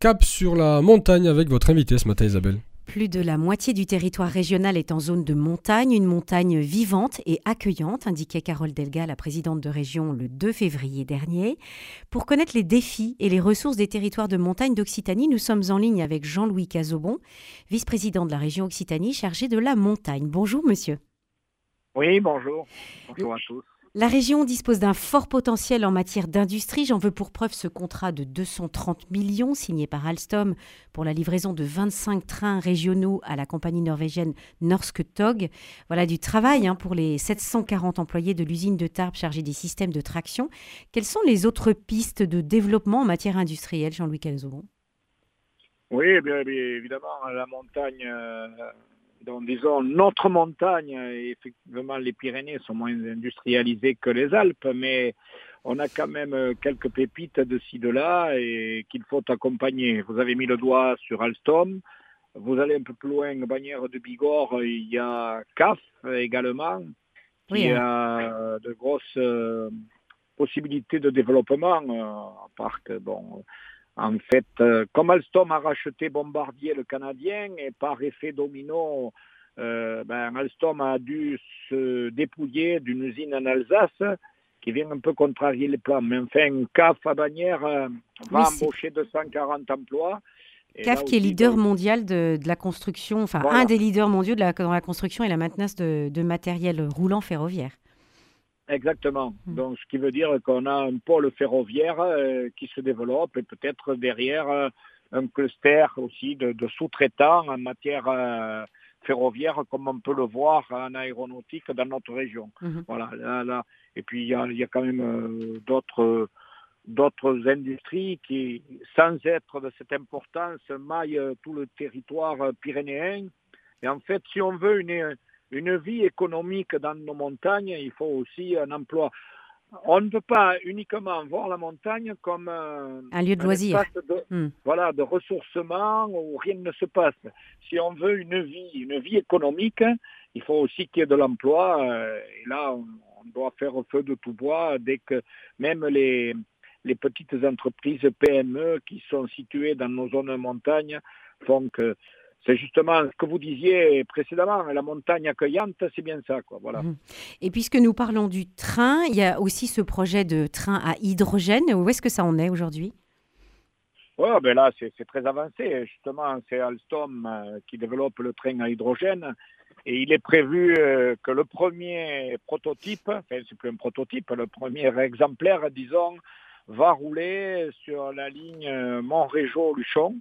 Cap sur la montagne avec votre invité ce matin, Isabelle. Plus de la moitié du territoire régional est en zone de montagne, une montagne vivante et accueillante, indiquait Carole Delga, la présidente de région, le 2 février dernier. Pour connaître les défis et les ressources des territoires de montagne d'Occitanie, nous sommes en ligne avec Jean-Louis Cazobon, vice-président de la région Occitanie chargé de la montagne. Bonjour monsieur. Oui, bonjour. Bonjour à tous. La région dispose d'un fort potentiel en matière d'industrie. J'en veux pour preuve ce contrat de 230 millions signé par Alstom pour la livraison de 25 trains régionaux à la compagnie norvégienne Norske Tog. Voilà du travail hein, pour les 740 employés de l'usine de Tarbes chargée des systèmes de traction. Quelles sont les autres pistes de développement en matière industrielle, Jean-Louis Calzobon? Oui, bien, évidemment, la montagne. Euh, donc, disons, notre montagne, effectivement, les Pyrénées sont moins industrialisées que les Alpes, mais on a quand même quelques pépites de ci, de là et qu'il faut accompagner. Vous avez mis le doigt sur Alstom. Vous allez un peu plus loin, Bagnères de Bigorre, il y a CAF également, qui hein. a de grosses euh, possibilités de développement. Euh, parc, bon, en fait, euh, comme Alstom a racheté Bombardier le Canadien, et par effet domino, euh, ben, Alstom a dû se dépouiller d'une usine en Alsace qui vient un peu contrarier les plans. Mais enfin, CAF à Bagnères euh, va embaucher 240 emplois. CAF qui est leader mondial de, la construction, enfin un des leaders mondiaux de la, dans la construction et la maintenance de matériel roulant ferroviaire. Exactement. Hmm. Donc, ce qui veut dire qu'on a un pôle ferroviaire euh, qui se développe et peut-être derrière euh, un cluster aussi de, sous-traitants en matière euh, ferroviaire, comme on peut le voir en aéronautique dans notre région. Hmm. Voilà. Là, Et puis, il y a, quand même d'autres d'autres industries qui, sans être de cette importance, maillent tout le territoire pyrénéen. Et en fait, si on veut une une vie économique dans nos montagnes, il faut aussi un emploi. On ne peut pas uniquement voir la montagne comme un, lieu de loisir, hmm. voilà, de ressourcement où rien ne se passe. Si on veut une vie, une vie économique, il faut aussi qu'il y ait de l'emploi. Euh, et là, on, doit faire feu de tout bois dès que même les, les petites entreprises PME qui sont situées dans nos zones de montagne font que c'est justement ce que vous disiez précédemment, la montagne accueillante, c'est bien ça. Quoi, voilà. Mhm. Et puisque nous parlons du train, il y a aussi ce projet de train à hydrogène. Où est-ce que ça en est aujourd'hui? Oui, ben là, c'est très avancé. Justement, c'est Alstom euh, qui développe le train à hydrogène. Et il est prévu euh, que le premier prototype, enfin, c'est plus un prototype, le premier exemplaire, disons, va rouler sur la ligne Montrégeau-Luchon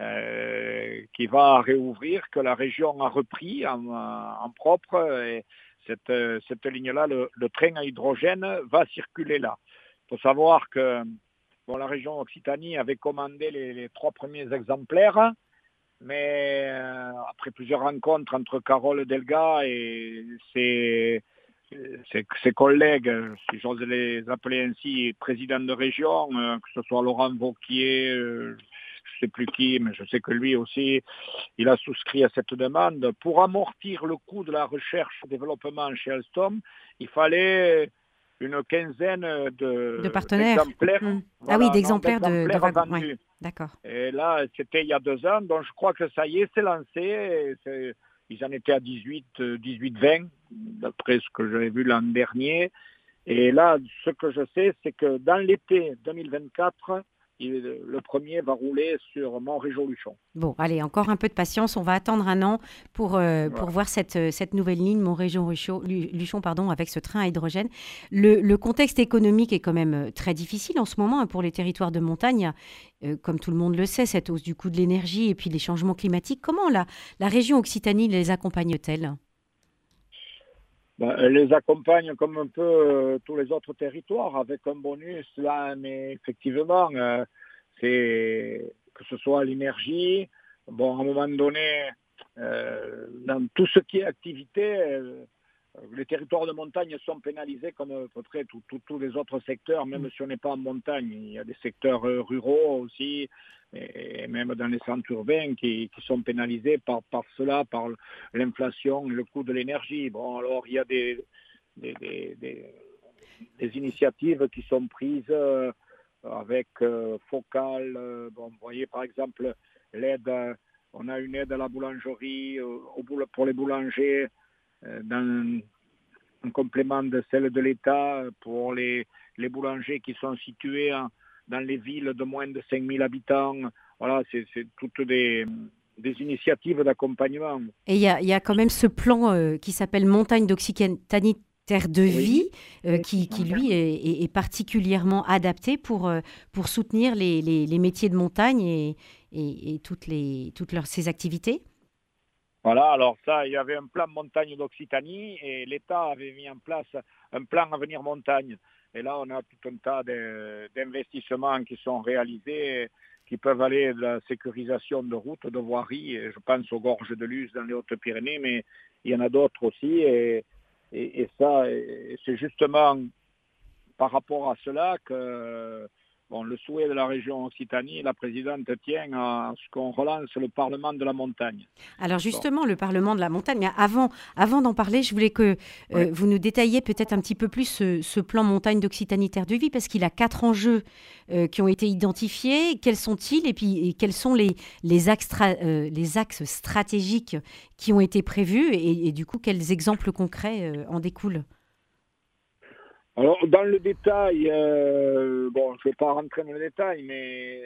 euh, qui va réouvrir, que la région a repris en, propre. Et cette, ligne-là, le, train à hydrogène va circuler là. Il faut savoir que la région Occitanie avait commandé les, trois premiers exemplaires, mais euh, après plusieurs rencontres entre Carole Delga et ses, collègues, si j'ose les appeler ainsi, présidents de région, euh, que ce soit Laurent Vauquier, sais plus qui, mais je sais que lui aussi, il a souscrit à cette demande. Pour amortir le coût de la recherche et développement chez Alstom, il fallait une quinzaine de, partenaires. Mmh. ah oui, d'exemplaires de, de, D'accord. Et là, c'était il y a deux ans, donc je crois que ça y est, c'est lancé. ils en étaient à 18, 18 20, d'après ce que j'avais vu l'an dernier. Et là, ce que je sais, c'est que dans l'été 2024, le premier va rouler sur Montrégeau-Luchon. Bon, allez, encore un peu de patience. On va attendre un an pour, euh, pour voir cette, euh, cette nouvelle ligne Montrégeau-Luchon pardon, avec ce train à hydrogène. Le, contexte économique est quand même euh, très difficile en ce moment hein, pour les territoires de montagne. comme tout le monde le sait, cette hausse du coût de l'énergie et puis les changements climatiques. Comment la, la région Occitanie les accompagne-t-elle? Ben, elle les accompagne comme un peu euh, tous les autres territoires avec un bonus là, mais effectivement, euh, c'est que ce soit l'énergie, bon, à un moment donné, euh, dans tout ce qui est activité, les territoires de montagne sont pénalisés comme à peu près tous les autres secteurs, même mm. si on n'est pas en montagne. Il y a des secteurs ruraux aussi, et même dans les centres urbains qui, sont pénalisés par, par cela, par l'inflation, le coût de l'énergie. Bon, alors il y a des, des, initiatives qui sont prises euh, avec Focal. bon, vous voyez par exemple l'aide, on a une aide à la boulangerie, pour les boulangers, dans un complément de celle de l'État pour les, les boulangers qui sont situés dans les villes de moins de 5000 habitants. Voilà, c'est toutes des, des initiatives d'accompagnement. Et il y a, y a, quand même ce plan euh, qui s'appelle Montagne d'Occitanie Terre de vie, euh, qui, qui, lui est, est, particulièrement adapté pour, euh, pour soutenir les, les, les, métiers de montagne et, et, toutes, les, toutes leurs, ces activités voilà, alors ça, il y avait un plan montagne d'Occitanie et l'État avait mis en place un plan Avenir Montagne. Et là, on a tout un tas d'investissements qui sont réalisés, qui peuvent aller de la sécurisation de routes, de voiries. Je pense aux gorges de Luz dans les Hautes-Pyrénées, mais il y en a d'autres aussi. Et, ça, c'est justement par rapport à cela que Bon, le souhait de la région Occitanie, la présidente tient à ce qu'on relance le Parlement de la montagne. Alors justement, le Parlement de la montagne, mais avant, avant d'en parler, je voulais que euh, vous nous détailliez peut-être un petit peu plus ce, plan montagne d'Occitanie Terre de Vie, parce qu'il a quatre enjeux euh, qui ont été identifiés. Quels sont-ils? Et puis quels sont les, les, axes euh, les axes stratégiques qui ont été prévus? Et, et du coup, quels exemples concrets en découlent? Alors, dans le détail, euh, bon, je ne vais pas rentrer dans le détail, mais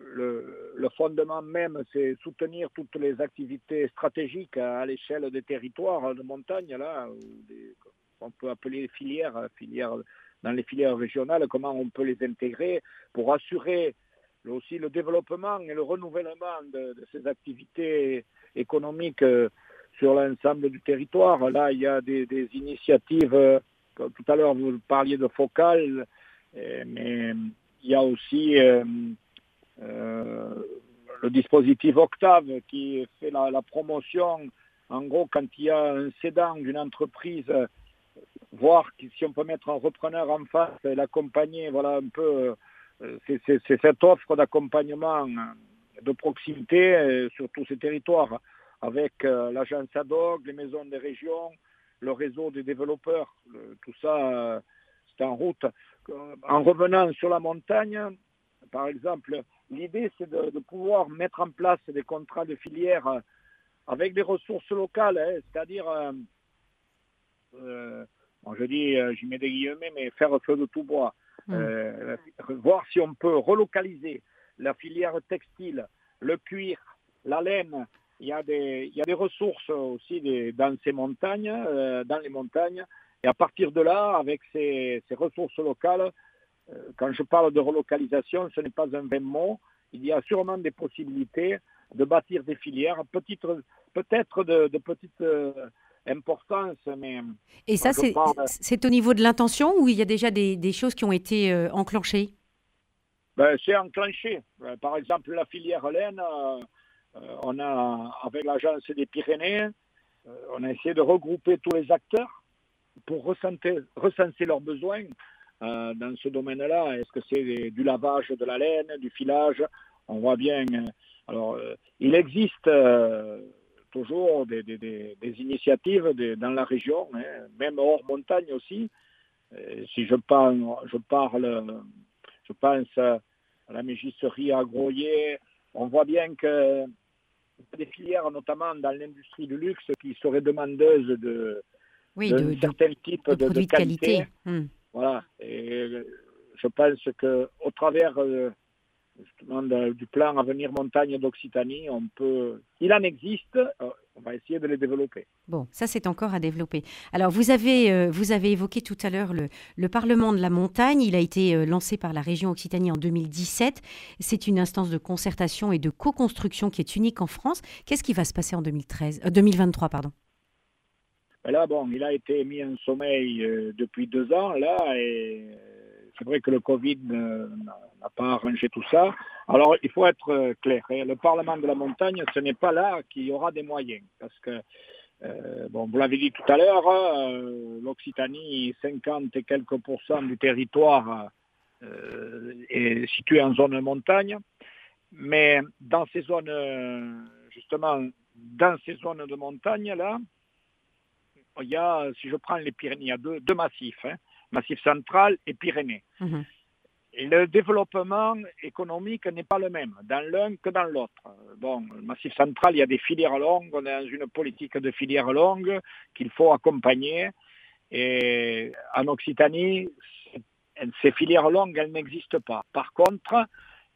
euh, le, fondement même, c'est soutenir toutes les activités stratégiques à, l'échelle des territoires de montagne, là, on peut appeler filières, filières, dans les filières régionales, comment on peut les intégrer pour assurer aussi le développement et le renouvellement de, ces activités économiques euh, sur l'ensemble du territoire. Là, il y a des, des initiatives tout à l'heure, vous parliez de Focal, euh, mais il y a aussi euh, euh, le dispositif Octave qui fait la, promotion. En gros, quand il y a un cédant d'une entreprise, voir si on peut mettre un repreneur en face et l'accompagner, voilà un peu, c'est cette offre d'accompagnement de proximité sur tous ces territoires avec l'agence ADOC, les maisons des régions, le réseau des développeurs, tout ça, euh, c'est en route. En revenant sur la montagne, par exemple, l'idée c'est de, pouvoir mettre en place des contrats de filière avec des ressources locales, hein, c'est-à-dire, euh, euh, je dis, j'y mets des guillemets, mais faire feu de tout bois. Mmh. voir si on peut relocaliser la filière textile, le cuir, la laine, il y a des, il y a des ressources aussi des, dans ces montagnes, euh, dans les montagnes. Et à partir de là, avec ces, ces ressources locales, euh, quand je parle de relocalisation, ce n'est pas un vain mot. Il y a sûrement des possibilités de bâtir des filières, peut-être de, de petite euh, importance, mais... Et ça, c'est au niveau de l'intention ou il y a déjà des, des choses qui ont été enclenchées? Ben, C'est enclenché. Par exemple, la filière laine on a, avec l'agence des Pyrénées, euh, on a essayé de regrouper tous les acteurs pour recenser, recenser leurs besoins euh, dans ce domaine-là. Est-ce que c'est du lavage de la laine, du filage? On voit bien. Alors, il existe toujours des, initiatives dans la région, hein, même hors montagne aussi. si je parle, je parle, je pense à la mégisserie à Groyer, on voit bien que des filières, notamment dans l'industrie du luxe, qui seraient demandeuses de, certains types de, qualité. Hmm. Voilà. Et je pense qu'au travers euh, justement du plan Avenir Montagne d'Occitanie, on peut. Il en existe. Euh, on va essayer de les développer. Bon, ça c'est encore à développer. Alors vous avez, euh, vous avez évoqué tout à l'heure le, le, Parlement de la montagne. Il a été euh, lancé par la région Occitanie en 2017. C'est une instance de concertation et de co-construction qui est unique en France. Qu'est-ce qui va se passer en 2013, 2023 pardon? Ben Là, bon, il a été mis en sommeil depuis deux ans, là, et c'est vrai que le Covid n'a pas arrangé tout ça. Alors, il faut être euh, clair. Hein. Le Parlement de la montagne, ce n'est pas là qu'il y aura des moyens. Parce que, euh, bon, vous l'avez dit tout à l'heure, euh, l'Occitanie, 50 et quelques pourcents du territoire est situé en zone montagne. Mais dans ces zones, justement, dans ces zones de montagne, là, il y a, si je prends les Pyrénées, il y a deux, massifs. Hein massif central et Pyrénées. Mhm. Le développement économique n'est pas le même dans l'un que dans l'autre. Bon, le Massif central, il y a des filières longues, on est dans une politique de filières longues qu'il faut accompagner. Et en Occitanie, ces filières longues, elles n'existent pas. Par contre,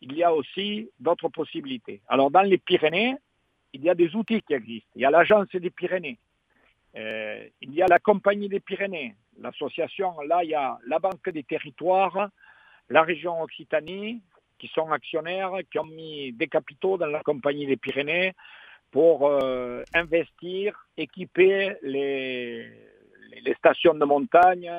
il y a aussi d'autres possibilités. Alors, dans les Pyrénées, il y a des outils qui existent. Il y a l'Agence des Pyrénées. Euh, il y a la Compagnie des Pyrénées. L'association, là, il y a la Banque des Territoires, la région Occitanie, qui sont actionnaires, qui ont mis des capitaux dans la Compagnie des Pyrénées pour euh, investir, équiper les, les, stations de montagne,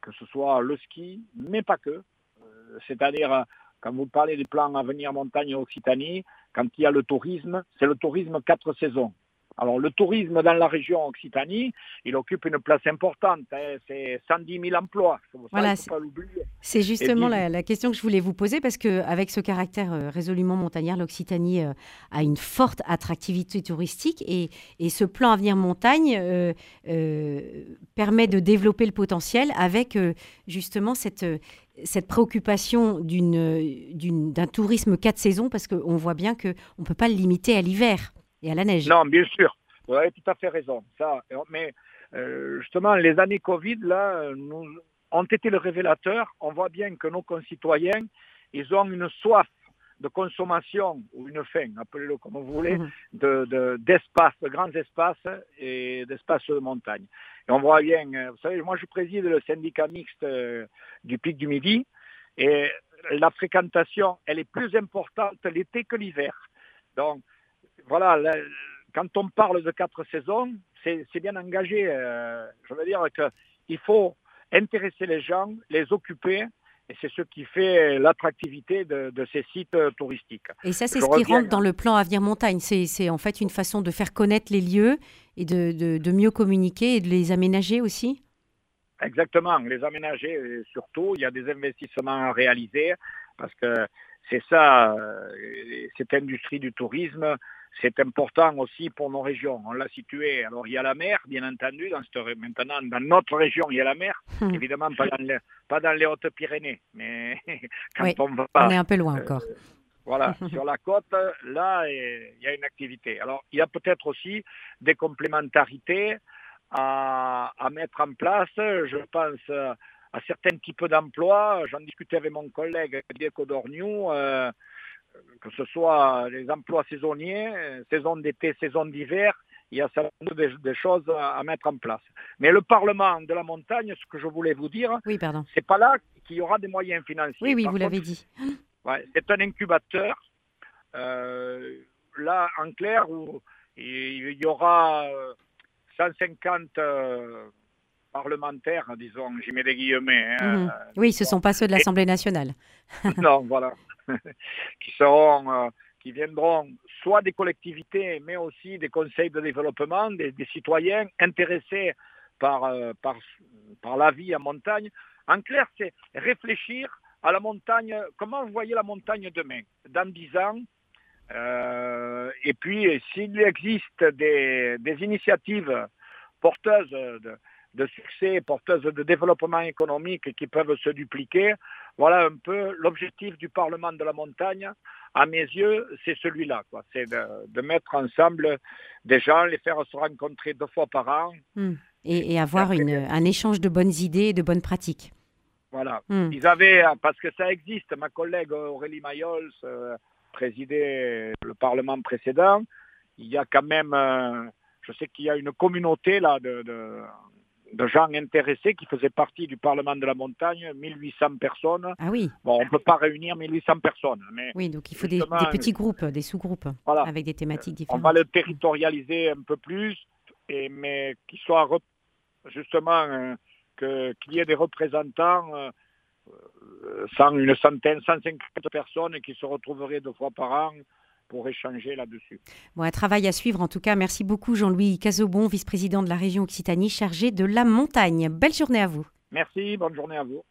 que ce soit le ski, mais pas que. Euh, c'est-à-dire, quand vous parlez des plans Avenir Montagne Occitanie, quand il y a le tourisme, c'est le tourisme quatre saisons. Alors le tourisme dans la région Occitanie, il occupe une place importante. Hein. c'est 110 000 emplois. Voilà, c'est justement la, question que je voulais vous poser parce qu'avec ce caractère euh, résolument montagnard, l'Occitanie euh, a une forte attractivité touristique et, ce plan Avenir Montagne euh, permet de développer le potentiel avec justement cette, cette préoccupation d'un tourisme quatre saisons parce qu'on voit bien qu'on ne peut pas le limiter à l'hiver et à la neige. Non, bien sûr. Vous avez tout à fait raison. Ça, mais euh, justement, les années Covid, là, nous, ont été le révélateur. On voit bien que nos concitoyens, ils ont une soif de consommation ou une faim, appelez-le comme vous voulez, mhm. de, d'espace, de, grands espaces et d'espaces de montagne. Et on voit bien, euh, vous savez, moi je préside le syndicat mixte euh, du Pic du Midi et la fréquentation, elle est plus importante l'été que l'hiver. Donc, voilà, quand on parle de quatre saisons, c'est bien engagé. Euh, je veux dire qu'il faut intéresser les gens, les occuper, et c'est ce qui fait l'attractivité de, ces sites touristiques. Et ça, c'est ce qui rentre dans le plan Avenir Montagne. C'est en fait une façon de faire connaître les lieux et de, mieux communiquer et de les aménager aussi Exactement, les aménager surtout. Il y a des investissements à réaliser parce que c'est ça, euh, cette industrie du tourisme, c'est important aussi pour nos régions. On l'a situé. Alors il y a la mer, bien entendu, dans cette, maintenant dans notre région il y a la mer, hmm. évidemment pas dans, les, pas dans les Hautes-Pyrénées, mais quand on va on est un peu loin encore. Euh, voilà, sur la côte, là, il y a une activité. Alors, il y a peut-être aussi des complémentarités à, à, mettre en place. Je pense à certains types d'emplois. J'en discutais avec mon collègue Diego Dorniou. Euh, que ce soit les emplois saisonniers, saison d'été, saison d'hiver, il y a certainement des, choses à, mettre en place. Mais le Parlement de la montagne, ce que je voulais vous dire, oui, pardon. c'est pas là qu'il y aura des moyens financiers. Oui, oui, vous l'avez dit. c'est un incubateur. Euh, là, en clair, où il y aura 150 euh, euh, parlementaires, disons, j'y mets des guillemets. Hein, mhm. Oui, ce ne sont pas ceux de l'Assemblée nationale. non, voilà. qui seront, euh, qui viendront soit des collectivités, mais aussi des conseils de développement, des, citoyens intéressés par, euh, par, par la vie en montagne. En clair, c'est réfléchir à la montagne, comment vous voyez la montagne demain, dans dix ans, euh, et puis s'il existe des, des, initiatives porteuses de, de succès, porteuses de développement économique qui peuvent se dupliquer, voilà un peu l'objectif du Parlement de la montagne. À mes yeux, c'est celui-là. C'est de, mettre ensemble des gens, les faire se rencontrer deux fois par an. Hmm. Et, avoir un échange de bonnes idées et de bonnes pratiques. Voilà. Hmm. Ils avaient, parce que ça existe, ma collègue Aurélie Mayols euh, présidait le Parlement précédent. Il y a quand même, euh, je sais qu'il y a une communauté là de de gens intéressés qui faisaient partie du Parlement de la montagne, 1800 personnes. Ah oui. Bon, on ne peut pas réunir 1800 personnes. Mais oui, donc il faut des, petits groupes, des sous-groupes, avec des thématiques différentes. On va le territorialiser un peu plus, et, mais qu'il soit justement euh, qu'il y ait des représentants, euh, sans une centaine, 150 personnes qui se retrouveraient deux fois par an pour échanger là-dessus. Bon, un travail à suivre en tout cas. Merci beaucoup Jean-Louis Cazobon, vice-président de la région Occitanie chargé de la montagne. Belle journée à vous. Merci, bonne journée à vous.